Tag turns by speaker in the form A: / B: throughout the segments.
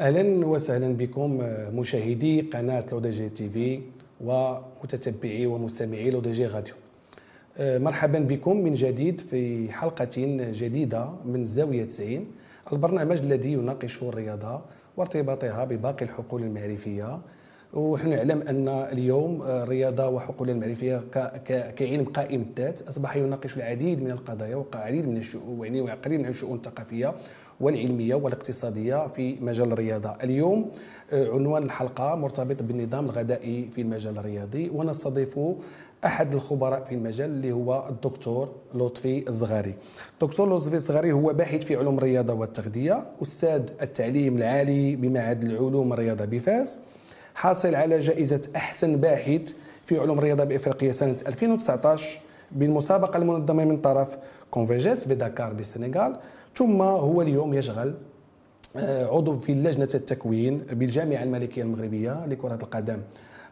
A: أهلا وسهلا بكم مشاهدي قناة L'ODJ TV ومتتبعي ومستمعي L'ODJ Radio. مرحبا بكم من جديد في حلقة جديدة من زاوية 90 البرنامج الذي يناقش الرياضة وارتباطها بباقي الحقول المعرفية. ونحن نعلم أن اليوم الرياضه وحقول المعرفية كعلم قائم الذات أصبح يناقش العديد من القضايا والعديد من الشؤون يعني من الشؤون الثقافية والعلمية والاقتصادية في مجال الرياضة. اليوم آه، عنوان الحلقة مرتبط بالنظام الغذائي في المجال الرياضي ونستضيف أحد الخبراء في المجال اللي هو الدكتور لطفي الزغاري. الدكتور لطفي الزغاري هو باحث في علوم الرياضة والتغذية أستاذ التعليم العالي بمعهد العلوم الرياضة بفاس حاصل على جائزة أحسن باحث في علوم الرياضة بإفريقيا سنة 2019 بالمسابقة المنظمة من طرف كونفيجيس في داكار بالسنغال. ثم هو اليوم يشغل آه، عضو في لجنة التكوين بالجامعة الملكية المغربية لكرة القدم.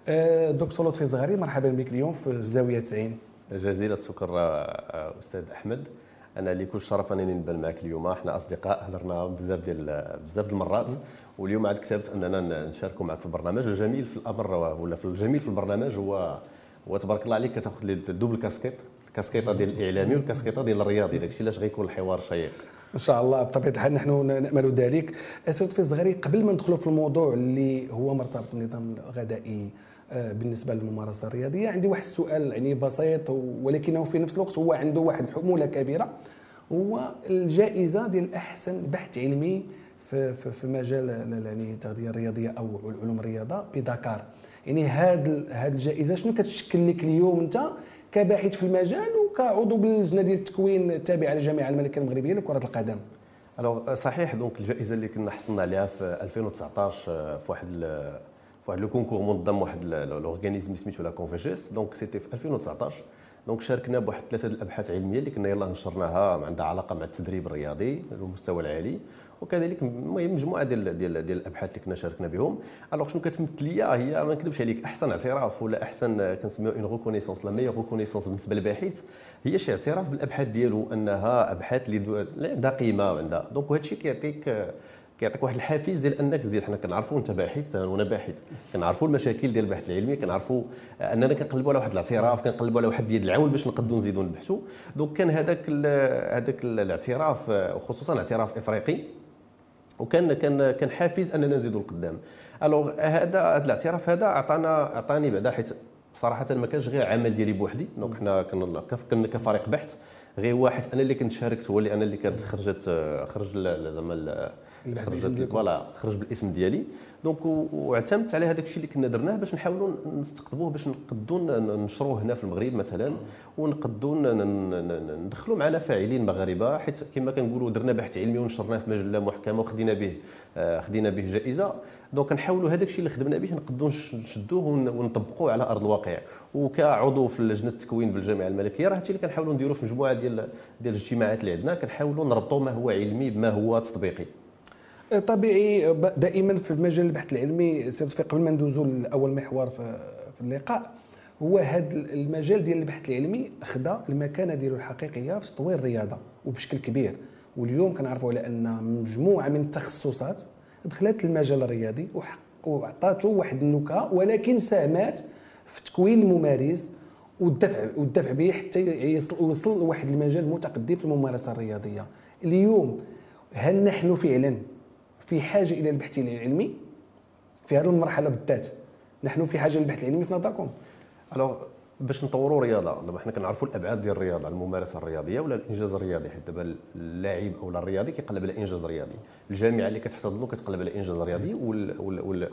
A: آه، دكتور لطفي الزغري مرحبا بك اليوم في الزاوية 90
B: جزيل الشكر آه، أستاذ أحمد. أنا اللي كل شرف أنني نبان معك اليوم. إحنا أصدقاء هضرنا بزاف ديال بزاف المرات. واليوم عاد كتبت أننا نشاركوا معك في البرنامج. الجميل في الأمر ولا في الجميل في البرنامج هو هو تبارك الله عليك كتأخذ لي الدوبل كاسكيت. الكاسكيطه ديال الإعلامي والكاسكيطة ديال الرياضي. داكشي علاش غيكون الحوار شيق.
A: إن شاء الله بطبيعة الحال نحن نأمل ذلك. سيد في الزغري قبل ما ندخلوا في الموضوع اللي هو مرتبط بالنظام الغذائي آه، بالنسبة للممارسة الرياضية عندي واحد السؤال يعني بسيط ولكنه في نفس الوقت هو عنده واحد الحموله كبيرة. هو الجائزة ديال أحسن بحث علمي في في, في مجال يعني التغذية الرياضية أو علوم الرياضة بدكار يعني هاد هاد الجائزة شنو كتشكل لك اليوم أنت؟ كباحث في المجال وكعضو باللجنة ديال التكوين التابعة للجامعه الملكيه المغربية لكرة القدم.
B: alors صحيح donc الجائزة اللي كنا حصلنا عليها في 2019 في واحد في واحد le concours منظم واحد l'organisme سميتو la CONFEJES donc c'était في 2019 donc شاركنا بواحد ثلاثة الأبحاث العلمية اللي كنا يلاه نشرناها عندها علاقة مع التدريب الرياضي المستوى العالي. وكذلك المهم مجموعة ديال ديال ديال الأبحاث اللي كنا شاركنا بهم. alors شنو كتمثل ليا هي ما نكذبش عليك أحسن اعتراف ولا أحسن كنسميو une reconnaissance la meilleure reconnaissance بالنسبة للباحث هي شي اعتراف بالأبحاث ديالو أنها أبحاث اللي عندها. قيمه وعندها donc الشيء كيعطيك كيعطيك واحد الحافز ديال أنك تزيد حنا كنعرفوا أنت باحث وأنا باحث. كنعرفوا المشاكل ديال البحث العلمي كنعرفوا أننا كنقلبوا على واحد الاعتراف كنقلبوا على واحد ديال العون باش نقدروا نزيدوا نبحثوا donc كان هذاك هذاك الاعتراف وخصوصا اعتراف إفريقي. وكان كان كان حافز أننا نزيدوا لقدام alors هذا هذا الاعتراف هذا عطانا عطاني بعدا حيت صراحة ما كانش غير عمل ديالي بوحدي. donc حنا كنا كفريق بحث غير واحد أنا اللي كنت شاركت هو اللي أنا اللي كانت خرجت خرج زعما خرجت voilà خرج بالاسم ديالي. donc واعتمدت على هذاك الشيء اللي كنا درناه باش نحاولوا نستقطبوه باش نقدوا ننشروه هنا في المغرب مثلا ونقدوا ندخلوا معنا فاعلين مغاربة حيت كما كنقولوا درنا بحث علمي ونشرناه في مجلة محكمة وخدينا به آه، خدينا به جائزة. دونك نحاولوا هذاك الشيء اللي خدمنا به نقدوا نشدوه ونطبقوه على أرض الواقع. وكعضو في لجنة التكوين بالجامعة الملكية راه هادشي اللي كنحاولوا نديروا في مجموعة ديال ديال الاجتماعات اللي عندنا كنحاولوا نربطوا ما هو علمي بما هو تطبيقي.
A: طبيعي دائما في مجال البحث العلمي سيدي قبل ما ندوزوا لأول محور في اللقاء هو هذا المجال ديال البحث العلمي خدا المكانة ديالو الحقيقية في تطوير الرياضة وبشكل كبير. واليوم كنعرفوا على أن مجموعة من التخصصات دخلت المجال الرياضي وعطاته واحد النكهه ولكن ساهمات في تكوين الممارس والدفع والدفع به حتى يوصل لواحد المجال متقدم في الممارسة الرياضية. اليوم هل نحن فعلا في حاجة إلى البحث العلمي في هذه المرحلة بالذات. نحن في حاجة للبحث العلمي في نظركم.
B: الوغ باش نطوروا رياضة دابا حنا كنعرفوا الأبعاد ديال الرياضة الممارسة الرياضية ولا الإنجاز الرياضي؟ حيت دابا اللاعب أو الرياضي كيقلب على إنجاز رياضي. الجامعة اللي كتحتضنه كتقلب على إنجاز رياضي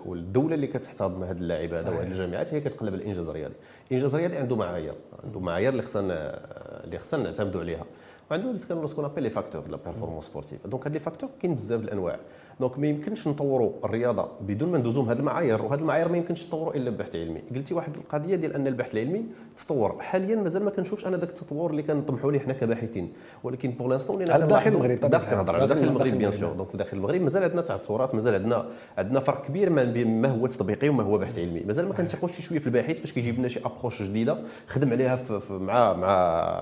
B: والدولة اللي كتحتضن هذا اللاعب هذا وهذه الجامعات هي كتقلب على الانجاز الرياضي الانجاز الرياضي عنده معايير عنده معايير اللي خصنا اللي خصنا نعتمدوا عليها. وعنده ce qu'on appelle les facteurs la performance sportive donc هاد les facteurs كاين بزاف الأنواع. donc ما يمكنش نطوروا الرياضة بدون ما ندوزو هذه المعايير وهذه المعايير ما يمكنش تطوروا إلا ببحث علمي. قلتي واحد القضية ديال أن البحث العلمي تطور. حاليا مازال ما كنشوفش أنا ذاك التطور اللي كنطمحوا ليه حنا كباحثين. ولكن pour l'instant
A: ولينا داخل المغرب
B: داخل كنهضر على داخل المغرب bien sûr donc داخل المغرب مازال عندنا تعثرات مازال عندنا عندنا فرق كبير ما بين ما هو تطبيقي وما هو بحث علمي. مازال ما كنثقوش شي شوية في الباحث فاش كيجيب لنا شي approche جديدة خدم عليها في مع مع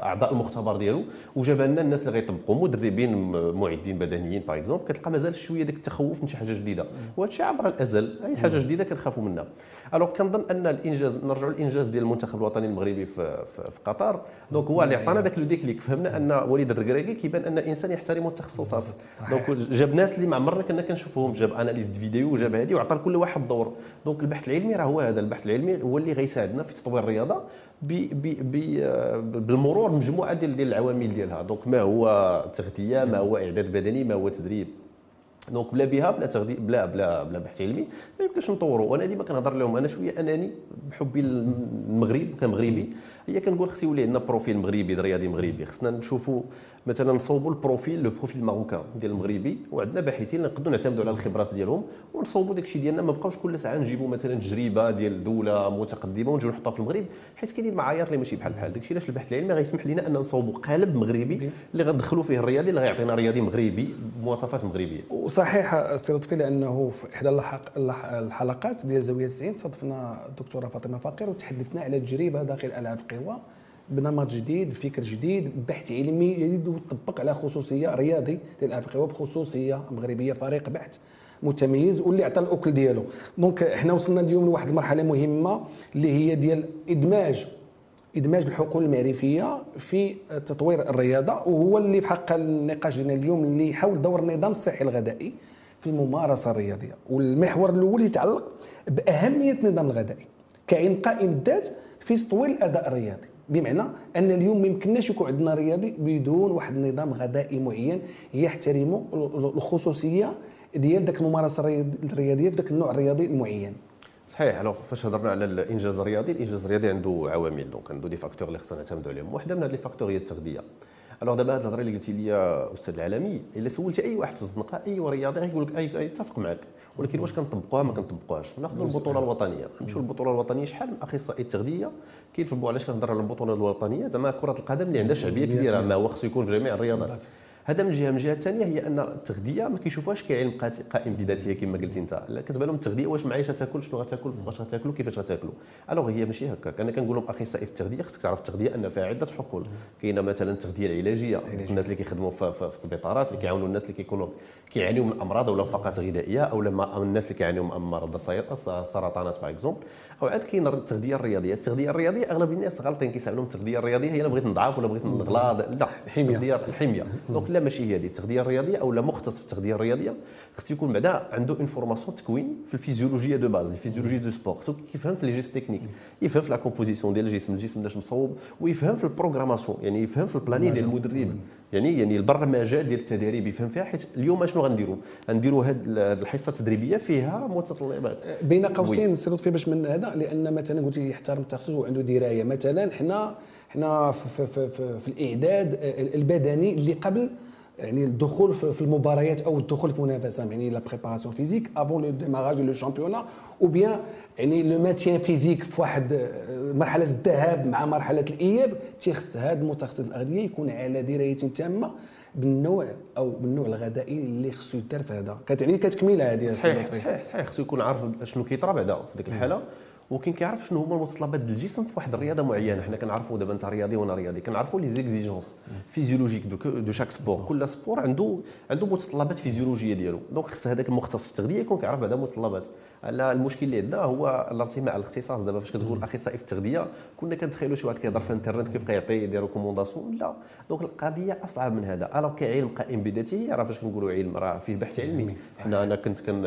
B: أعضاء المختبر ديالو. وجا جابها لنا الناس اللي غيطبقوا مدربين معدين بدنيين par exemple كتلقى مازال شوية ديك التخوف من شي حاجة جديدة. وهذا الشيء عبر الأزل أي حاجة جديدة كنخافوا منها. alors كنظن أن الإنجاز نرجعوا للإنجاز ديال المنتخب الوطني المغربي في, في, في قطر. donc هو اللي عطانا ذاك le déclic. فهمنا أن وليد الركراكي كيبان أن الانسان يحترم التخصصات. donc جاب ناس اللي ما عمرنا كنا كنشوفوهم. جاب analyse vidéo وجاب هذه وعطى لكل واحد دور. donc البحث العلمي راه هو هذا. البحث العلمي هو اللي غيساعدنا في تطوير الرياضة بالمرور مجموعة ديال ديال العوامل ديالها. donc ما هو تغذيه ما هو إعداد بدني ما هو تدريب. donc بلا بها بلا تغذية بلا بلا بلا بحث علمي. ما يمكنش نطوروا وأنا ديما كنهضر لهم أنا شوية اناني بحبي للمغرب كمغربي. هي كنقول خص يولي عندنا profil مغربي رياضي مغربي. خصنا نشوفوا مثلا نصوبوا ال profil le profil marocain ديال المغربي وعندنا باحثين نقدروا نعتمدوا على الخبرات ديالهم ونصوبوا داك الشيء ديالنا. ما بقاوش كل ساعة نجيبوا مثلا تجربة ديال دولة متقدمة ونجيو نحطوها في المغرب حيت كاينين معايير اللي ماشي بحال بحال داك الشيء. علاش البحث العلمي؟ غيسمح لنا أن نصوبوا قالب مغربي اللي غندخلوا فيه الرياضي اللي غيعطينا رياضي مغربي بمواصفات مغربية.
A: وصحيح سي لطفي لأنه في إحدى الحلقات ديال زاوية 90 صادفنا الدكتورة فاطمة فقير وتحدثنا على تجربة داخل ألعاب القوى بنمط جديد بفكر جديد بحث علمي جديد وطبق على خصوصية رياضي ديال القوى بخصوصية مغربية فريق بحث متميز واللي عطى الأكل ديالو. دونك إحنا وصلنا اليوم لواحد المرحلة مهمة اللي هي ديال إدماج إدماج الحقول المعرفية في تطوير الرياضة وهو اللي في حق النقاش ديالنا اليوم اللي يحاول دور النظام الصحي الغذائي في الممارسة الرياضية. والمحور الأول يتعلق بأهمية النظام الغذائي. كعين قائم الذات في تطوير الاداء الرياضي بمعنى أن اليوم ما يمكنناش يكون عندنا رياضي بدون واحد النظام غذائي معين يحترم الخصوصية ديال ذاك الممارسة الرياضية في ذاك النوع الرياضي المعين.
B: صحيح alors فاش هضرنا على الإنجاز الرياضي الإنجاز الرياضي عنده عوامل donc عنده des facteurs اللي خصنا نعتمدوا عليهم. واحدة من هاد les facteurs هي التغذية. alors دابا هاد الهضره اللي قلتي لي أستاذ العالمي الا سولتي اي واحد في الزنقه اي رياضي غيقول لك اي يتفق معك ولكن واش كنطبقوها ما كنطبقوهاش. ناخذوا البطولة الوطنية. نمشيو للبطولة الوطنية. شحال من اخصائي التغذيه في علاش كنهضر على البطولة الوطنية؟ زعما كرة القدم اللي عندها شعبية كبيرة ما هو خصو يكون في جميع الرياضات هذا من جهه من جهه ثانية هي أن التغذية ما كيشوفوهاش كعلم قائم بذاته كما قلتي أنت. لا كتبان لهم التغذية واش معايشه تاكل شنو غتاكل فاش غتاكلوا كيفاش غتاكلوا alors هي ماشي هكاك. أنا كنقول لهم اخصائي في التغذية خصك تعرف التغذية ان فيها عدة حقول. كاينة مثلا التغذية العلاجية الناس اللي كيخدموا في السبيطارات اللي كيعاونوا الناس اللي كيكونوا كيعانيوا من أمراض ولا فقط غذائية أو لما الناس اللي كيعانيوا من أمراض السرطانات par exemple أو عاد كاين التغذية الرياضية. التغذية الرياضية أغلب الناس غالطين كيسالوا التغذية الرياضية هي الا بغيت نضعف ولا بغيت نغلاض لا الحميه الحميه donc لا ماشي هي هذه التغذية الرياضية أو لا مختص في التغذية الرياضية خص يكون بعدا عنده une formation تكوين في ال physiologie de base ال physiologie du sport خصو يفهم في les gestes techniques يفهم في la composition ديال الجسم. الجسم علاش مصوب ويفهم في ال programmation يعني يفهم في ال planning ديال المدرب. يعني يعني البرمجة ديال التدريب يفهم فيها حيت اليوم شنو غنديروا غنديروا هذه الحصة التدريبية فيها متطلبات.
A: بين قوسين سي لطفي باش من هذا لأن مثلا قلتي يحترم التخصص وعنده دراية. مثلا حنا حنا في, في, في, في الإعداد البدني اللي قبل يعني الدخول في المباريات أو الدخول في المنافسه يعني la préparation physique avant le démarrage le championnat ou bien يعني le maintien physique في واحد مرحلة الذهاب مع مرحلة الإياب تيخص هذا المتخصص الاغذيه يكون على دراية تامة بالنوع أو بالنوع الغذائي اللي خصو يدار في هذا. كتعني كتكميله هذه
B: صحيح صحيح صحيح. خصو يكون عارف شنو كيطرا بعدا في ديك الحالة. وكاين كيعرف شنو هما المتطلبات ديال الجسم في واحد الرياضة معينة. حنا كنعرفوا دابا انت رياضي وأنا رياضي كنعرفوا les exigences physiologiques de, de chaque sport كل سبور عنده عنده متطلبات فيزيولوجيه ديالو. donc خص هذاك المختص في التغذية يكون كيعرف بعدا المتطلبات المشكل اللي عندنا هو الارتماء على الاختصاص. دابا فاش كتقول أخصائي في التغذية كنا كنتخيلوا شي واحد كيهضر في الإنترنت كيبقى يعطي des recommandations. لا. donc القضية أصعب من هذا. alors كعلم قائم بذاته راه فاش كنقولوا علم راه فيه بحث علمي. حنا أنا كنت كن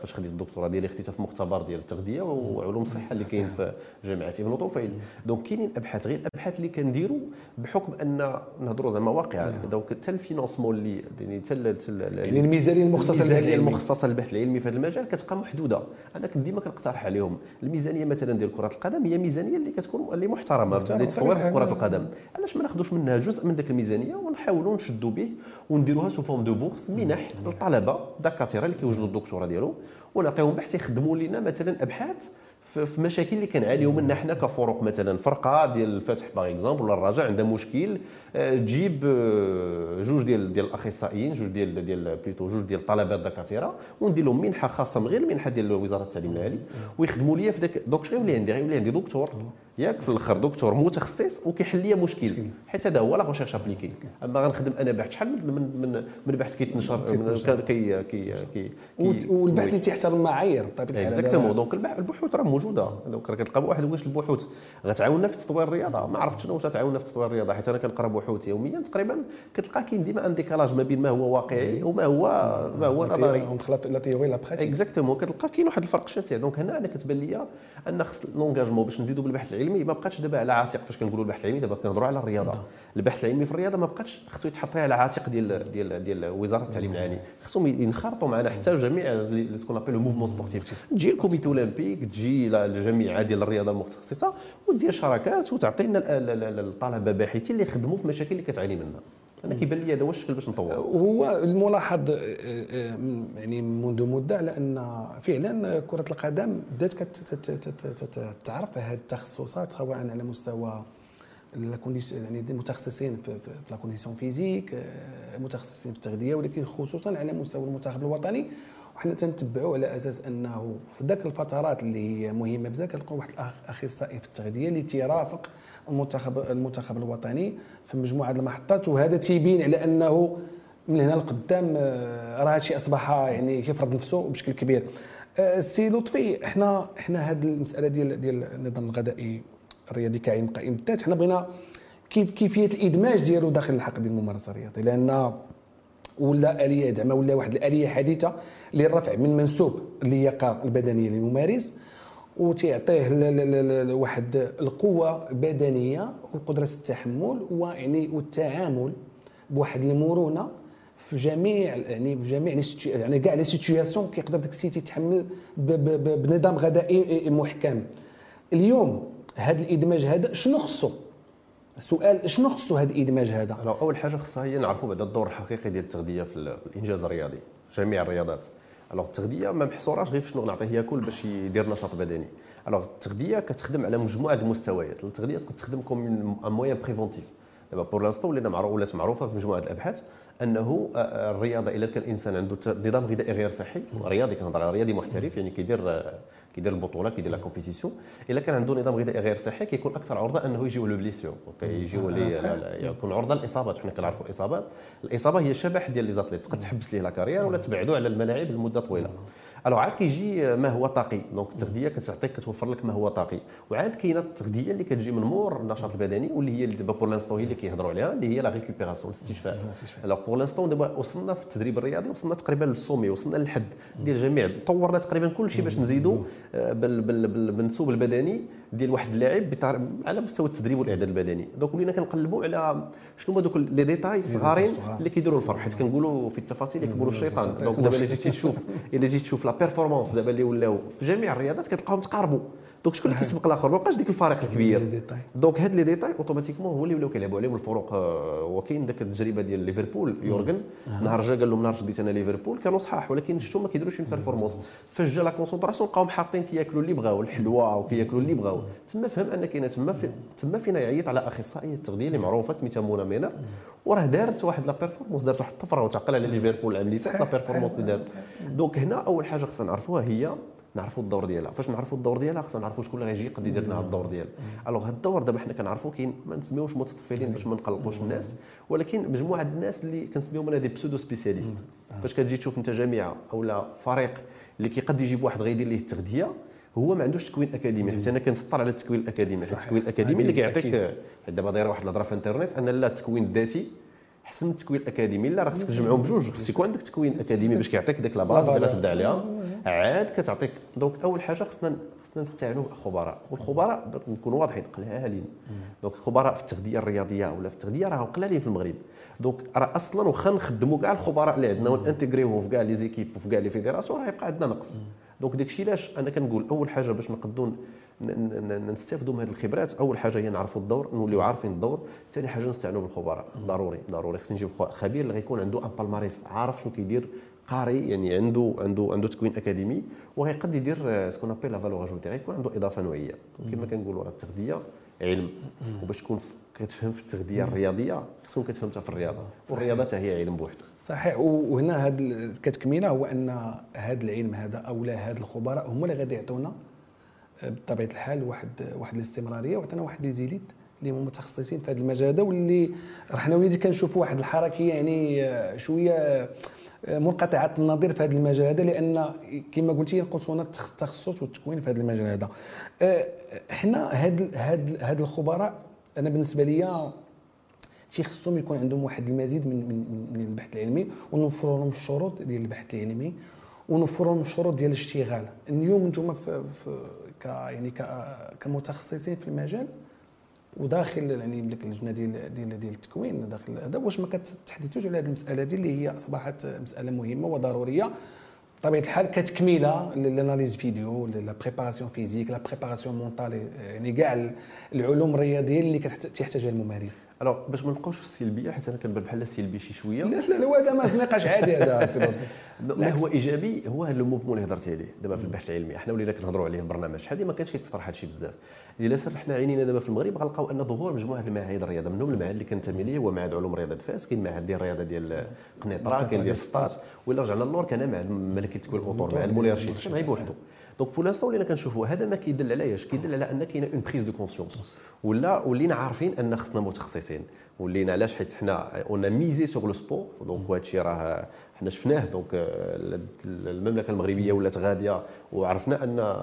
B: فاش خديت الدكتوراه ديالي خديتها في مختبر ديال التغذية وعلوم الصحه اللي كاين في جامعة ابن طفيل. donc كاينين أبحاث. غير الأبحاث اللي كنديروا بحكم أن نهضروا زعما واقعا. donc حتى ال financement اللي يعني حتى
A: يعني الميزانية المخصصه
B: للبحث العلمي. المخصصه للبحث العلمي في هذا المجال كتبقى محدودة. أنا كنت ديما كنقترح عليهم. الميزانية مثلا ديال كرة القدم هي ميزانية اللي كتكون اللي محترمة لتطوير كرة القدم. علاش ما ناخذوش منها جزء من ذاك الميزانية ونحاولوا نشدوا به ونديروها sous forme de bourses منح للطلبة دكاتره اللي كيوجدوا الدكتوراه ديالهم ونعطيهم حتى يخدموا لنا مثلا أبحاث في مشاكل اللي كنعانيو منها حنا كفرق مثلا. فرقة ديال الفتح par exemple ولا الرجاء عندها مشكل آه، تجيب آه، جوج ديال ديال الأخصائيين جوج ديال ديال بليتو جوج ديال الطلبه الدكاتره وندير لهم منحة خاصة من غير المنحه ديال وزارة التعليم العالي ويخدموا لي في ذاك دوك شنو غيولي عندي؟ غيولي عندي دكتور. ياك في الأخر دكتور متخصص وكيحل لي مشكل. حيت هذا هو la recherche appliquée. أما غنخدم أنا باحث شحال من من من بحث كيتنشر كي كي كي
A: والبحث اللي تيحترم المعايير بطبيعة
B: exactement. donc البحوث راه موجودة. donc كتلقى واحد واش البحوث. غتعاوننا في تطوير الرياضة. ما عرفت شنو تعاوننا في تطوير الرياضة. حيت أنا كنقرأ بحوث يوميا تقريبا كتلقى كاين ديما un décalage ما بين ما هو واقعي وما هو ما هو نظري.
A: la théorie la pratique
B: exactement. كتلقى كاين واحد الفرق شاسع. donc هنا أنا كتبان لي أن خص l'engagement باش نزيدوا بالبحث العلمي ما بقاتش دابا على عاتق فاش كنقولوا البحث العلمي دابا كنهضروا على الرياضة. البحث العلمي في الرياضة ما بقاتش خصو يتحط على عاتق ديال ديال ديال وزارة التعليم العالي. خصهم ينخرطوا معنا حتى جميع ce qu'on appelle mouvement sportif تجي ال comité olympique تجي الجميع ديال الرياضه المتخصصه ودير شراكات وتعطينا الطلبة باحثين اللي يخدموا في المشاكل اللي كتعاني منها. أنا كيبان لي هذا هو الشكل باش نطور
A: هو الملاحظ يعني منذ مدة على ان فعلا كرة القدم بدات كتعرف هذه التخصصات سواء على مستوى يعني متخصصين في la condition physique متخصصين في التغذية ولكن خصوصا على مستوى المنتخب الوطني. وحنا تنتبعوا على أساس أنه في ذاك الفترات اللي هي مهمة بزاف كتلقى واحد الاخصائي في التغذية اللي تيرافق المنتخب المنتخب الوطني في مجموعة المحطات وهذا تيبين على أنه من هنا لقدام آه، راه هادشي أصبح يعني كيفرض نفسه بشكل كبير. السي آه، لطفي إحنا إحنا هذه المسألة ديال ديال النظام الغذائي الرياضي كعين قائم بالذات حنا بغينا كيف كيفية الإدماج ديالو داخل الحقل ديال الممارسة الرياضية. لأن ولا آلية زعما ولا واحد الآلية حديثة للرفع من منسوب اللياقة البدنية للممارس وتعطيه واحد القوة البدنية وقدره التحمل ويعني والتعامل بواحد المرونة في جميع يعني في جميع يعني كاع les situations كيقدر داك l'athlète يتحمل بنظام غذائي محكم. اليوم هذا الإدماج هذا شنو خصو؟ السؤال شنو خصو هذا الإدماج هذا؟
B: أول حاجة خصها هي نعرفوا بعدا الدور الحقيقي ديال التغذية في الإنجاز الرياضي في جميع الرياضات. alors التغذيه ما محصوراش غير في شنو نعطيه ياكل باش يدير نشاط بدني alors التغذيه كتخدم على مجموعه المستويات التغذيه تقدر تخدم comme un moyen préventif دابا pour l'instant ولينا معروف ولات معروفه في مجموعه الابحاث انه الرياضه الا كان الانسان عنده نظام غذائي غير صحي رياضي كنهضر على رياضي محترف يعني كيدير كيدير البطولة كيدير la compétition إلا كان عنده نظام غذائي غير صحي كيكون أكثر عرضة أنه يجيو les blessures يجيو آه، يكون عرضة للاصابات حنا كنعرفوا الاصابات الإصابة هي شبح ديال les athlètes تقد تحبس ليه la carrière ولا تبعدوا على الملاعب لمدة طويلة. alors عاد كيجي ما هو طاقي. donc التغذية كتعطيك كتوفر لك ما هو طاقي. وعاد كاينة التغذية اللي كتجي من مور النشاط البدني واللي هي دابا pour l'instant هي اللي كيهضروا عليها اللي هي la récupération الاستشفاء. alors pour l'instant دابا وصلنا في التدريب الرياضي وصلنا تقريبا ل le sommet وصلنا للحد ديال جميع. طورنا تقريبا كل شيء باش نزيدوا آه، بالمنسوب البدني ديال واحد اللاعب على مستوى التدريب والإعداد البدني. donc ولينا كنقلبوا على شنو هما دوك les détails الصغارين اللي كيديروا الفرق حيت كنقولوا في التفاصيل يكبروا الشيطان. donc دابا إلا جيتي تشوف إلا جيت تشوف la performance دابا اللي ولاو في جميع الرياضات كتلقاهم تقاربوا. donc شكون اللي كيسبق الآخر؟ ما بقاش ديك الفارق الكبير. donc هاد les détails automatiquement هو اللي ولاو كيلعبوا عليهم الفروق آه، وكاين داك التجربة ديال ليفربول يورغن. نهار جا قال لهم نهار شديت أنا ليفربول. كانوا صحاح ولكن شفتوا ما كيديروش une performance فاش جا la concentration لقاهم حاطين كياكلوا اللي بغاو الحلوى وكياكلوا اللي بغاو. تما فهم أن كاينة تما في تما فينا يعيط على أخصائية التغذية اللي معروفة سميتها مونا مينر وراه دارت واحد la performance دارت واحد الطفرة وتعقل على ليفربول العام اللي فات la performance اللي دارت. donc هنا أول حاجة خصنا نعرفوها هي نعرفوا الدور ديالها. فاش نعرفوا الدور ديالها خصنا نعرفوا شكون اللي غيجي يقدر يدير لنا الدور ديالها. alors هذا الدور دابا حنا كنعرفوا كاين ما نسميوش متطفلين باش ما نقلقوش الناس ولكن مجموعة الناس اللي كنسميهم أنا des pseudo spécialistes فاش كتجي تشوف انت جامعه أولا فريق اللي كيقد يجيب واحد غيدير ليه التغذية هو ما عندوش تكوين أكاديمي حيت أنا كنسطر على التكوين الأكاديمي. التكوين الأكاديمي اللي كيعطيك دابا دايرة واحد الهضرة في الإنترنت أن لا التكوين الذاتي أحسن من التكوين الأكاديمي. لا راه خصك تجمعهم بجوج. خص يكون عندك تكوين أكاديمي باش كيعطيك ديك la base اللي غتبدأ عليها. عاد كتعطيك. donc أول حاجة خصنا خصنا نستعينوا خبراء والخبراء نكونوا واضحين قلالين donc الخبراء في التغذية الرياضية ولا في التغذية راهم قلالين في المغرب. donc راه أصلا واخا نخدموا كاع الخبراء اللي عندنا ون intégr يوهم في كاع les équipes وفي كاع les fédérations راه يبقى عندنا نقص donc داكشي علاش أنا كنقول أول حاجة باش نقدروا نستافدوا من هذه الخبرات. أول حاجة هي نعرفوا الدور نوليو عارفين الدور. ثاني حاجة نستعينوا بالخبراء. ضروري ضروري. خصني نجيب خبير اللي غيكون عنده un palmarès عارف شنو كيدير قاري يعني عنده عنده عنده تكوين أكاديمي وغيقد يدير ce qu'on appelle la valeur ajoutée غيكون عنده إضافة نوعية. كما كنقولوا راه التغذية علم. وباش تكون كتفهم في التغذية الرياضية خصك كتفهم في الرياضة. والرياضة حتى هي علم بوحده
A: صحيح. وهنا هذا كتكمينه هو أن هذا العلم هذا أو لا هاد الخبراء هما اللي غادي يعطونا بطبيعة الحال واحد واحد الاستمرارية وعطينا واحد لي زيليت اللي هما متخصصين في هذا المجال هذا واللي حنا وليدي كنشوفوا واحد الحركة يعني آه، شوية آه، منقطعة النظير في هذا المجال هذا لأن كما قلتي ينقصنا التخصص والتكوين في هذا المجال هذا آه، حنا هاد هاد هاد الخبراء أنا بالنسبة لي تيخصهم يكون عندهم واحد المزيد من من, من البحث العلمي ونوفروا لهم الشروط ديال البحث العلمي ونوفروا لهم الشروط ديال الاشتغال. اليوم أنتم في ك يعني كمتخصصين في المجال وداخل يعني ديك اللجنه ديال ديال ديال التكوين داخل. هذا واش ما كتحدثوش على هذه المسألة دي اللي هي أصبحت مسألة مهمة وضرورية. بطبيعه الحال كتكميله لل analyse vidéo la préparation physique la préparation mentale يعني كاع العلوم الرياضية اللي كتحتاجها الممارس؟
B: alors باش ما نبقاوش في السلبيه حيت أنا كنبان بحال السلبي شي شوية.
A: لا لا لا هذا ما نقاش عادي هذا
B: ما هو إيجابي هو هذا ال mouvement اللي هضرتي عليه دابا في البحث العلمي. حنا ولينا كنهضروا عليه في البرنامج. شحال ما كانش هذا الشيء بزاف. الا سر حنا عينينا دابا في المغرب. غنلقاو أن ظهور مجموعة المعاهد الرياضة. منهم المعهد اللي كنتمي ليه هو معهد علوم رياضة فاس كاين معهد ديال الرياضة ديال قنيطرة كاين ديال سطات ولا رجعنا للور كان معهد ملكي تكوين الأطر معهد مولي رشيد غير بوحدو. donc pour l'instant ولينا كنشوفوا هذا ما كيدل على إيش؟ كيدل على ان كاينة une prise de conscience ولا ولينا عارفين أن خصنا متخصصين ولينا علاش؟ حيت حنا on misait sur le sport donc هذا الشيء راه حنا شفناه. donc المملكة المغربية ولات غادية. وعرفنا أن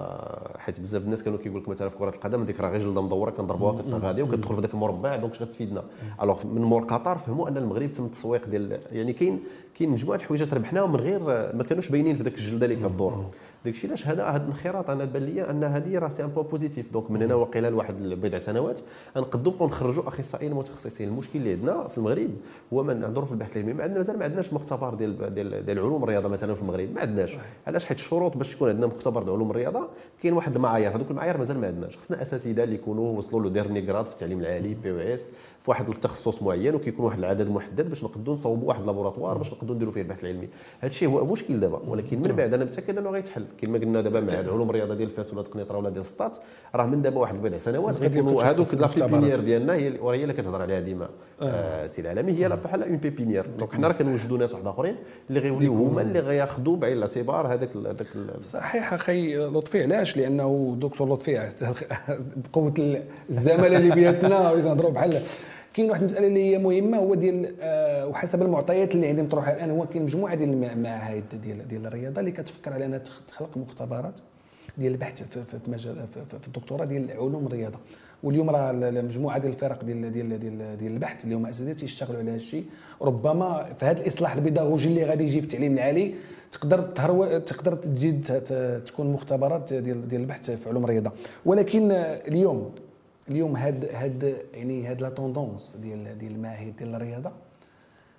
B: حيت بزاف الناس كانوا كيقول لك مثلا في كرة القدم ديك راه غير جلدة مدورة كنضربوها كتبقى غادية وكتدخل في ذاك المربع donc اش غتفيدنا. alors من مور قطر فهموا أن المغرب تم التسويق ديال يعني كاين كاين مجموعة الحوايج ربحناهم من غير ما كانوش باينين في ذاك الجلدة اللي كدور داك الشيء علاش هذا هذا الانخراط أنا بان لي أن هذه راه c'est un point positif. donc من هنا وقيله لواحد بضع سنوات غنقدوا نبقاو نخرجوا أخصائيين متخصصين. المشكل اللي عندنا في المغرب هو ما نهضروا في البحث العلمي ما عندنا مازال ما عندناش مختبر ديال ديال, ديال علوم الرياضة مثلا في المغرب. ما عندناش. علاش؟ حيت الشروط باش تكون عندنا مختبر ديال علوم الرياضة كاين واحد المعايير. هذوك المعايير مازال ما عندناش. خصنا اساتذه اللي يكونوا وصلوا له dernier grade في التعليم العالي PES في واحد التخصص معين وكيكون واحد العدد محدد باش نقدروا نصوبوا واحد laboratoire باش نقدروا نديروا فيه البحث العلمي. هذا الشيء هو مشكل دابا ولكن من بعد أنا متأكد أنه غيتحل. كما قلنا دابا مع علوم الرياضه ديال فاس ولا قنيطره ولا ديال سطات راه من دابا واحد بضع سنوات غيكونوا هذوك la pépinière ديالنا هي وهي اللي كتهضر عليها ديما آه. سي العالمي. هي بحال une pépinière donc حنا راه كنوجدوا ناس واحد اخرين اللي غيوليو هما اللي غياخذوا بعين الاعتبار هذاك هذاك
A: صحيح أخي لطفي علاش؟ لأنه دكتور لطفي بقوة الزملاء اللي بيناتنا ويهضروا بحال كاين واحد المسألة اللي هي مهمة هو ديال آه وحسب المعطيات اللي عندي مطروحة الآن هو كاين مجموعة ديال المعاهد ديال ديال الرياضة اللي كتفكر على أنها تخلق مختبرات ديال البحث في, مجال في, الدكتوراه ديال علوم الرياضة. واليوم راه المجموعه ديال الفرق ديال ديال ديال, ديال البحث اللي هما أساتذة تيشتغلوا على هذا الشيء. ربما في هذا الإصلاح البيداغوجي اللي غادي يجي في التعليم العالي تقدر تهرو تقدر تزيد تكون مختبرات ديال ديال البحث في علوم الرياضة. ولكن اليوم اليوم هاد هاد يعني هاد la tendance ديال ديال المعاهد ديال الرياضة.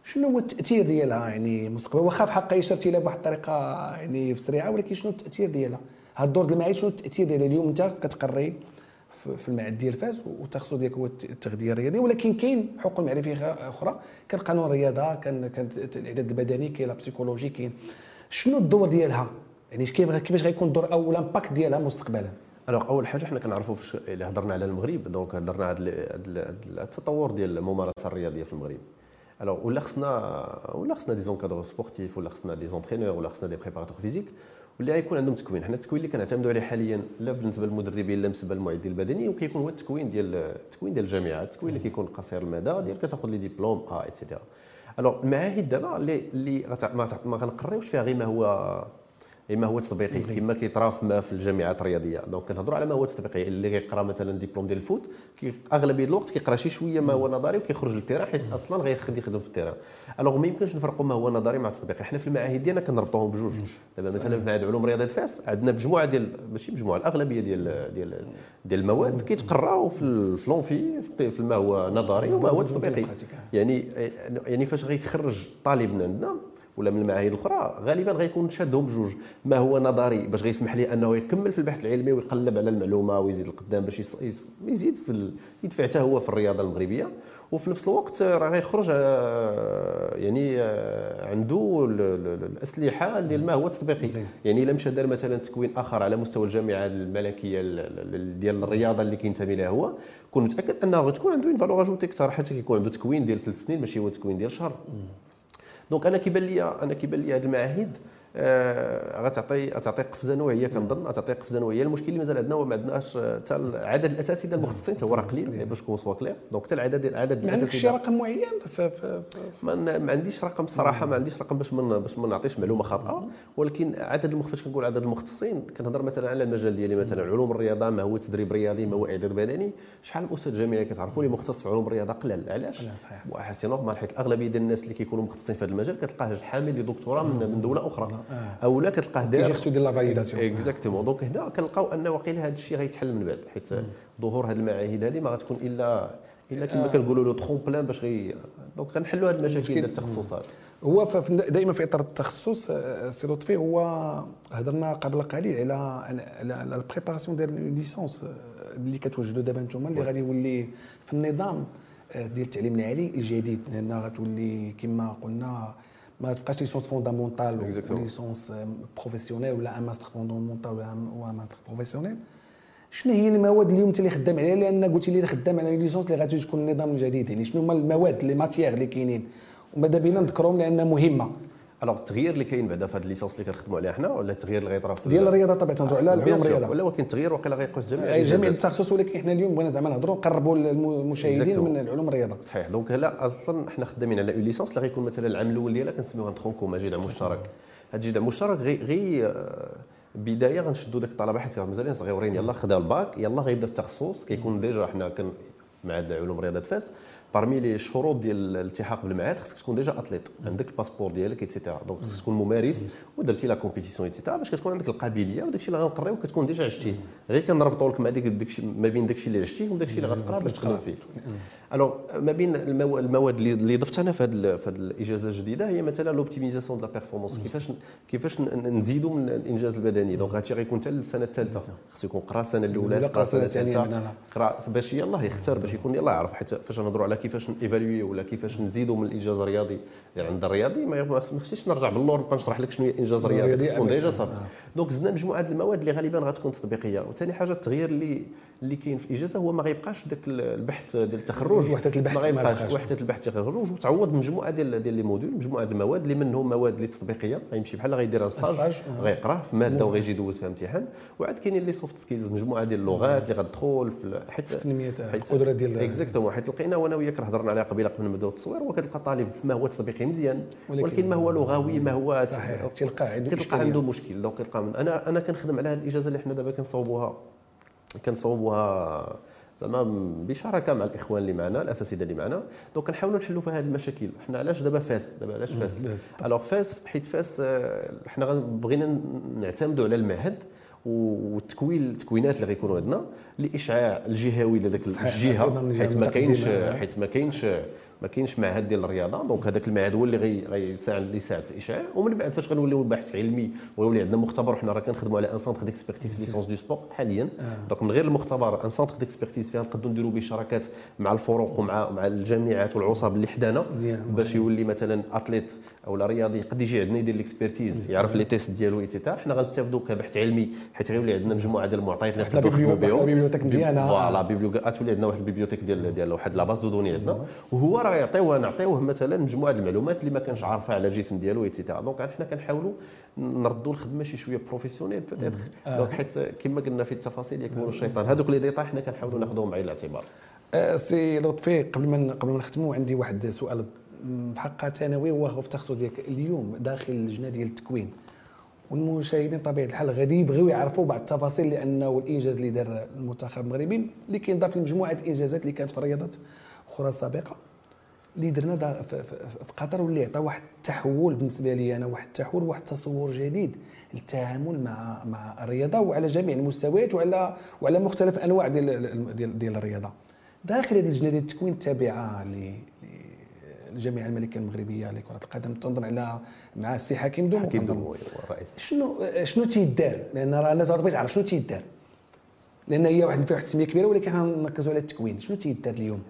A: شنو هو التأثير ديالها؟ يعني مستقبل واخا في حقها اشرتي لها بواحد الطريقة يعني بسريعة ولكن شنو التأثير ديالها؟ هاد الدور ديال المعاهد شنو التأثير ديالها؟ اليوم أنت كتقري في المعهد ديال فاس والتخصص ديالك هو التغذية الرياضية ولكن كاين حقوق معرفية أخرى. كان قانون الرياضة كان كان الإعداد البدني كاين la psychologie كاين. شنو الدور ديالها؟ يعني كيف كيفاش غيكون الدور أو ال impact ديالها مستقبلا؟
B: alors أول حاجة حنا كنعرفوا الا هضرنا على المغرب donc هضرنا على التطور ديال الممارسة الرياضية في المغرب. الوغ ولا خصنا ولا خصنا des encadrants sportifs ولا خصنا des entraîneurs ولا خصنا des préparateurs physiques واللي غيكون عندهم تكوين. حنا التكوين اللي كنعتمدوا عليه حاليا لا بالنسبة للمدربين لا بالنسبة للمعدين البدني وكيكون هو التكوين ديال التكوين ديال الجامعات التكوين اللي كيكون قصير المدى ديال كتاخذ les diplômes et et cetera alors المعاهد دابا اللي اللي ما غنقريوش فيها غير ما هو اما هو تطبيقي كما كيطرا في الجامعات الرياضية. donc كنهضروا على ما هو تطبيقي اللي غيقرا مثلا ديبلوم ديال ال foot كي أغلبية الوقت كيقرا شي شوية ما هو نظري وكيخرج لل terrain حيت أصلا غيخدم يخدم في ال terrain. alors ما يمكنش نفرقوا ما هو نظري مع التطبيقي. حنا في المعاهد ديالنا كنربطوهم بجوج. دابا مثلا في معهد علوم رياضة فاس عندنا مجموعه ديال ماشي مجموعه الأغلبية ديال ديال ديال المواد كيتقراو في الفلونفي في ما هو نظري وما هو تطبيقي يعني يعني فاش غيتخرج طالب من عندنا ولا من المعاهد الاخرى غالبا غيكون شادهم بجوج. ما هو نظري؟ باش غيسمح ليه أنه يكمل في البحث العلمي ويقلب على المعلومة ويزيد القدام باش يزيد في يدفع حتى هو في الرياضة المغربية. وفي نفس الوقت راه غيخرج آه، يعني آه، عنده الأسلحة ديال ما هو تطبيقي. يعني إلا مشى دار مثلا تكوين آخر على مستوى الجامعة الملكية ديال الرياضة اللي كينتمي لها هو كون متأكد أنه غتكون عنده valeur ajoutée أكثر حتى كيكون عنده تكوين ديال ثلاث سنين ماشي هو تكوين ديال شهر. donc أنا كيبان لي أنا كيبان لي هذه المعاهد غتعطي غتعطي قفزة نوعية كنظن غتعطي قفزة نوعية. المشكل اللي مازال عندنا هو ما عندناش حتى العدد الأساسي ديال المختصين حتى هو راه قليل باش نكون soit clair donc حتى العدد العدد
A: ما عندكش شي رقم معين
B: ما, ما عنديش رقم الصراحه ما عنديش رقم باش من باش ما نعطيش معلومة خاطئة. ولكن عدد المخ فاش كنقول عدد المختصين كنهضر مثلا على المجال ديالي مثلا علوم الرياضة ما هو تدريب رياضي ما هو إعداد بدني. شحال من أستاذ جامعي كتعرفوا اللي مختص في علوم الرياضة؟ قلال. علاش؟ صحيح. واحد c'est normal حيت الاغلبيه ديال الناس اللي كيكونوا مختصين في هذا المجال كتلقاه حامل لدكتوراه من دولة أخرى. آه. أو لا كتلقاه
A: داير كيجي خصو يدير لا validation
B: exactement donc هنا كنلقاو أن واقيلا هذا الشيء غيتحل من بعد حيت ظهور هذه المعاهد هذه ما غتكون إلا إلا كما كنقولوا له tremplin باش غي donc غنحلوا هذه المشاكل ديال التخصصات.
A: هو دائما في إطار التخصص آه، سي لطفي هو هضرنا قبل قليل على على ال préparation ديال licence آه، اللي كتوجدوا دابا أنتم اللي غادي يولي في النظام آه، ديال التعليم العالي الجديد. لأن غتولي كما قلنا ما تبقاش licence fondamentale licence professionnelle ولا un master fondamental ولا un master professionnel شنو هي المواد اللي انت اللي خدام عليها لأن قلتي لي خدام على licence اللي غادي تكون النظام الجديد يعني شنو هما المواد les matières اللي كاينين وماذا بينا نذكرهم لأن مهمه
B: alors التغيير اللي كاين بعدا في هذه ال licence اللي كنخدموا عليها حنا ولا التغيير اللي غيطرا
A: في ديال الرياضة طبعا تنهضروا على العلوم الرياضه
B: ولا ولكن التغيير واقيلا غيقوس
A: جميع جميع التخصص ولكن حنا اليوم بغينا زعما نهضروا نقربوا المشاهدين من العلوم الرياضة.
B: صحيح. donc هلا أصلا حنا خدامين على une licence اللي غيكون مثلا العام الأول ديالها كنسميوها tronc commun جدع مشترك. هذا جدع مشترك غير غي بداية غنشدوا داك الطلبة حيت مازالين صغيورين. يلاه خدا الباك يلاه غيبدا التخصص كيكون déjà حنا كن معهد علوم رياضة فاس. parmi les شروط ديال الالتحاق بالمعهد خصك تكون déjà athlète عندك ال passeport ديالك et cetera donc خصك تكون ممارس ودرتي la compétition et cetera باش كتكون عندك القابليه وداك الشيء اللي غنقريو كتكون déjà عشتيه غير كنربطوا لك مع ديك ما بين داك الشيء اللي عشتيه وداك الشيء اللي غتقرا باش تخدم فيه alors ما بين المواد اللي ضفت أنا في هذه الاجازه الجديده هي مثلا l'optimisation de la performance كيفاش كيفاش نزيدوا من الانجاز البدني donc هادشي غيكون حتى السنة الثالثه خصو يكون قرا السنة الاولى
A: قرا السنة الثانية
B: قرا باش يلاه يختار باش يكون يلاه يعرف حيت فاش نهضروا على كيفاش évaluer ولا كيفاش نزيدوا من الإنجاز الرياضي اللي عند الرياضي؟ ما خصنيش نرجع باللور نبقى نشرح لك شنو هي الانجاز الرياضي تكون déjà صافي donc زدنا مجموعه المواد اللي غالبا غتكون تطبيقية. وثاني حاجة التغيير اللي اللي كاين في الاجازه هو ما غيبقاش ذاك البحث ديال التخرج.
A: وحده البحث ما
B: غيبقاش وحده البحث التخرج وتعوض بمجموعه ديال ديال les modules مجموعة المواد اللي منهم مواد اللي تطبيقية غيمشي بحال غيدير stage غيقرا في مادة وغيجي يدوز فيها امتحان. وعاد كاينين les soft skills مجموعة ديال اللغات اللي غتدخل في
A: حيت تنميه القدره ديال
B: exactement حيت لقينا وأنا وياك هضرنا عليها قبيلة قبل ما نبداو التصوير وكتلقى طالب ما هو تطبيقي مزيان. ولكن ما هو لغوي ما هو
A: صحيح تلقى عنده
B: كتلقى عنده مشكل. donc أنا أنا كنخدم على هذه الإجازة اللي حنا دابا كنصوبوها كنصوبوها زعما بشراكة مع الإخوان اللي معنا الأساتذة اللي معنا. donc كنحاولوا نحلوا في هذه المشاكل. حنا علاش دابا فاس؟ دابا علاش فاس؟ Alors فاس. حيت فاس آه، حنا بغينا نعتمدوا على المعهد والتكوين التكوينات اللي غيكونوا عندنا لاشعاع الجهوي لذاك الجهة حيت ما كاينش حيت ما كاينش ما كاينش معهد ديال الرياضة. donc هذاك المعهد هو اللي غيساعد اللي يساعد في الإشعاع. ومن بعد فاش غنوليو باحث علمي ويولي عندنا مختبر وحنا راه كنخدموا على un centre d'expertise les sciences de sport حاليا. آه. donc من غير المختبر un centre d'expertise فيها نقدروا نديروا به شراكات مع الفروق ومع مع الجامعات والعصب اللي حدانا باش يولي مثلا athlète أو رياضي قد يجي عندنا يدير l'expertise يعرف les tests ديالو ايتيتا حنا غنستافدوا كبحث علمي حيت غيولي عندنا مجموعة ديال المعطيات اللي
A: نقدروا نخدموا بهم. bibliothèque مزيانة.
B: voilà bibliothèque تولي عندنا واحد ال bibliothèque ديال ديال واحد la base de données عندنا. وهو راه يعطيوه نعطيو نعطيوه مثلا مجموعة المعلومات اللي ما كانش عارفها على الجسم ديالو et cetera donc حنا كنحاولوا نردوا الخدمة شي شوية professionnelle peut-être donc حيت كما قلنا في التفاصيل يكمن الشيطان. هذوك les détails حنا كنحاولوا ناخذهم بعين الاعتبار.
A: أه، سي لطفي قبل ما قبل ما نختموا عندي واحد سؤال بحق ثانوي هو في التخصص ديالك اليوم داخل اللجنة ديال التكوين. والمشاهدين طبيعه الحال غادي يبغيو يعرفوا بعض التفاصيل لأنه الإنجاز اللي دار المنتخب المغربي اللي كينضاف لمجموعه الانجازات اللي كانت في رياضات أخرى سابقه اللي درنا في قطر واللي عطى واحد التحول بالنسبة لي أنا واحد التحول واحد التصور جديد للتعامل مع مع الرياضة وعلى جميع المستويات وعلى وعلى مختلف أنواع ديال ديال, ديال الرياضة. داخل هذه اللجنة ديال التكوين التابعة للجامعه الملكيه المغربية لكرة القدم تنظن على مع السي حكيم دوم
B: حكيم دوم الرئيس
A: شنو شنو تيدار؟ لأن راه الناس بغيت تعرف شنو تيدار؟ لأن هي واحد فيها واحد السمية كبيرة ولكن غنركزوا على التكوين. شنو تيدار اليوم؟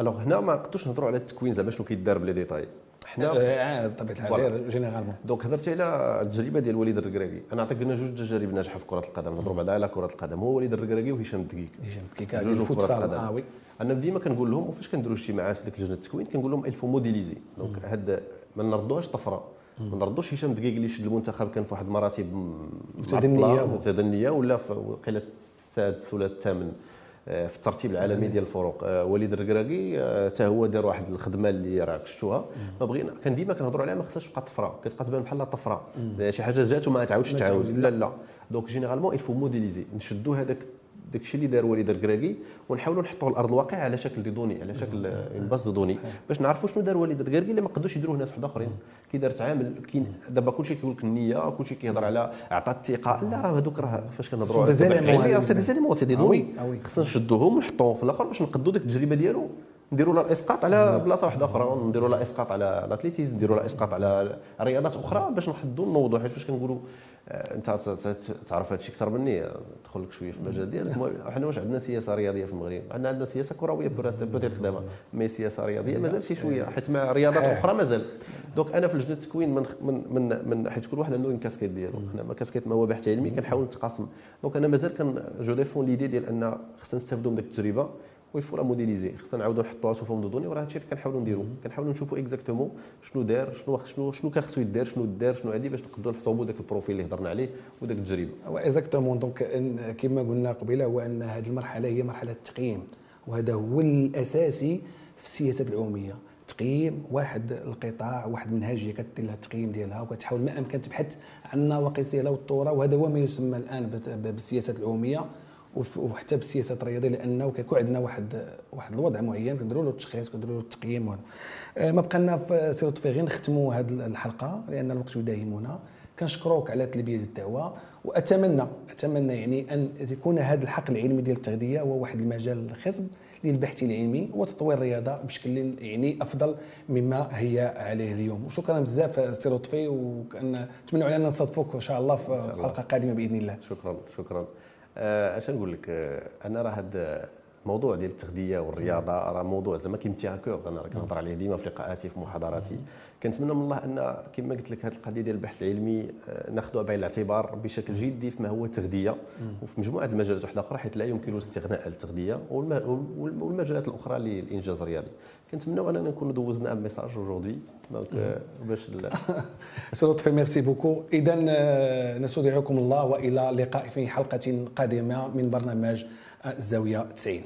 B: Alors هنا ما نقدروش نهضروا على التكوين زعما شنو كيدار ب les détails
A: حنا آه، آه، بطبيعة الحال généralement.
B: donc هضرتي على التجربة ديال وليد الركراكي أنا نعطيك لنا جوج تجارب ناجحة في كرة القدم. نهضروا بعدا على كرة القدم. هو وليد الركراكي وهشام الدقيق
A: هشام الدقيق جوج في كرة القدم آه oui.
B: أنا ديما كنقول لهم وفاش كنديروا اجتماعات في ديك لجنة التكوين كنقول لهم il faut modéliser. donc هاد ما نردوهاش طفرة. ما نردوش هشام دقيق اللي شد المنتخب كان في واحد المراتب
A: متدنية.
B: متدنية ولا في وقيله السادس ولا الثامن. آه، في الترتيب العالمي ديال الفروق. آه، وليد الركراكي حتى هو دار واحد الخدمة اللي راه شفتوها ما بغينا كان ديما كنهضروا عليها ما خصهاش تبقى طفرة. كتبقى تبان بحال طفرة. شي حاجة جات وما تعاودش تعاود. لا لا. donc généralement il faut modéliser نشدوا هذاك داكشي اللي دار وليد الركراكي ونحاولوا نحطوه الأرض الواقع على شكل des données على شكل une base de données باش نعرفوا شنو دار وليد الركراكي اللي ما قدوش يديروه ناس واحد أخرين. كي دار تعامل كاين دابا كلشي كيقول لك النية كلشي كيهضر على عطى الثقة. لا هذوك راه فاش كنهضروا على c'est des éléments c'est des données. خصنا نشدوهم ونحطوهم في الآخر باش نقدوا ديك التجربة ديالو. نديروا لها الاسقاط على بلاصة واحدة أخرى نديروا لها إسقاط على ال athlétisme نديروا لها إسقاط على رياضات أخرى باش نحدوا نوضوا حيت فاش كنقولوا انت تعرف هذا الشيء أكثر مني ندخل لك شوية في المجال ديالك. حنا واش عندنا سياسة رياضية في المغرب؟ عندنا عندنا سياسة كروية peut-être خدامه mais سياسة رياضية مازال شي شوية حيت مع رياضات أخرى مازال. donc أنا في لجنة التكوين من من من, من حيت كل واحد عنده une casquette ديالو. أنا ma casquette ما هو بحث علمي كنحاول نتقاسم. donc أنا مازال كان je défends l'idée ديال أن خصنا نستافدوا من ذاك التجربة. il faut la modéliser. خصنا نعاودوا نحطوها sous forme de données وراه هادشي اللي كنحاولوا نديرو. كنحاولوا نشوفوا exactement شنو دار شنو شنو شنو كان خصو يدار شنو دار شنو هادي باش نقدروا نحسبوا ذاك ال profil اللي هضرنا عليه وداك التجربه
A: exactement donc كما قلنا قبيلة هو إن هذه المرحلة هي مرحلة التقييم. وهذا هو الأساسي في السياسات العمومية. تقييم واحد القطاع واحد منهجيه كدير لها التقييم ديالها وكتحاول ما امكن تبحث عن النواقص ديالها والطوره وهذا هو ما يسمى الآن بالسياسات العمومية. وحتى بالسياسات الرياضيه لأنه كيكون عندنا واحد واحد الوضع معين كنديروا له التشخيص كنديروا له التقييم آه، ما بقى لنا في سيرة غير نختموا هذه الحلقة لأن الوقت يداهمنا. كنشكروك على تلبية الدعوة واتمنى أتمنى يعني أن يكون هذا الحق العلمي ديال التغذية هو واحد المجال الخصب للبحث العلمي وتطوير الرياضة بشكل يعني أفضل مما هي عليه اليوم. وشكرا بزاف سي لطفي وكنتمنى علينا نصادفوك إن شاء الله في حلقة قادمة بإذن الله.
B: شكرا شكرا. آه، اش نقول لك آه، أنا راه هذا الموضوع ديال التغذية والرياضة راه موضوع زعما qui me tient à cœur. أنا كنهضر عليه ديما في لقاءاتي في محاضراتي. كنتمنى من الله أن كما قلت لك هذه القضية ديال البحث العلمي آه، ناخذها بعين الاعتبار بشكل جدي فيما هو التغذية. وفي مجموعة المجالات واحدة أخرى حيث لا يمكن الاستغناء عن التغذية والمجالات الأخرى للإنجاز الرياضي. كنتمنى أننا نكونوا دوزنا un message aujourd'hui donc باش
A: سي لطفي merci beaucoup اذا نستودعكم الله وإلى اللقاء في حلقة قادمة من برنامج الزاوية 90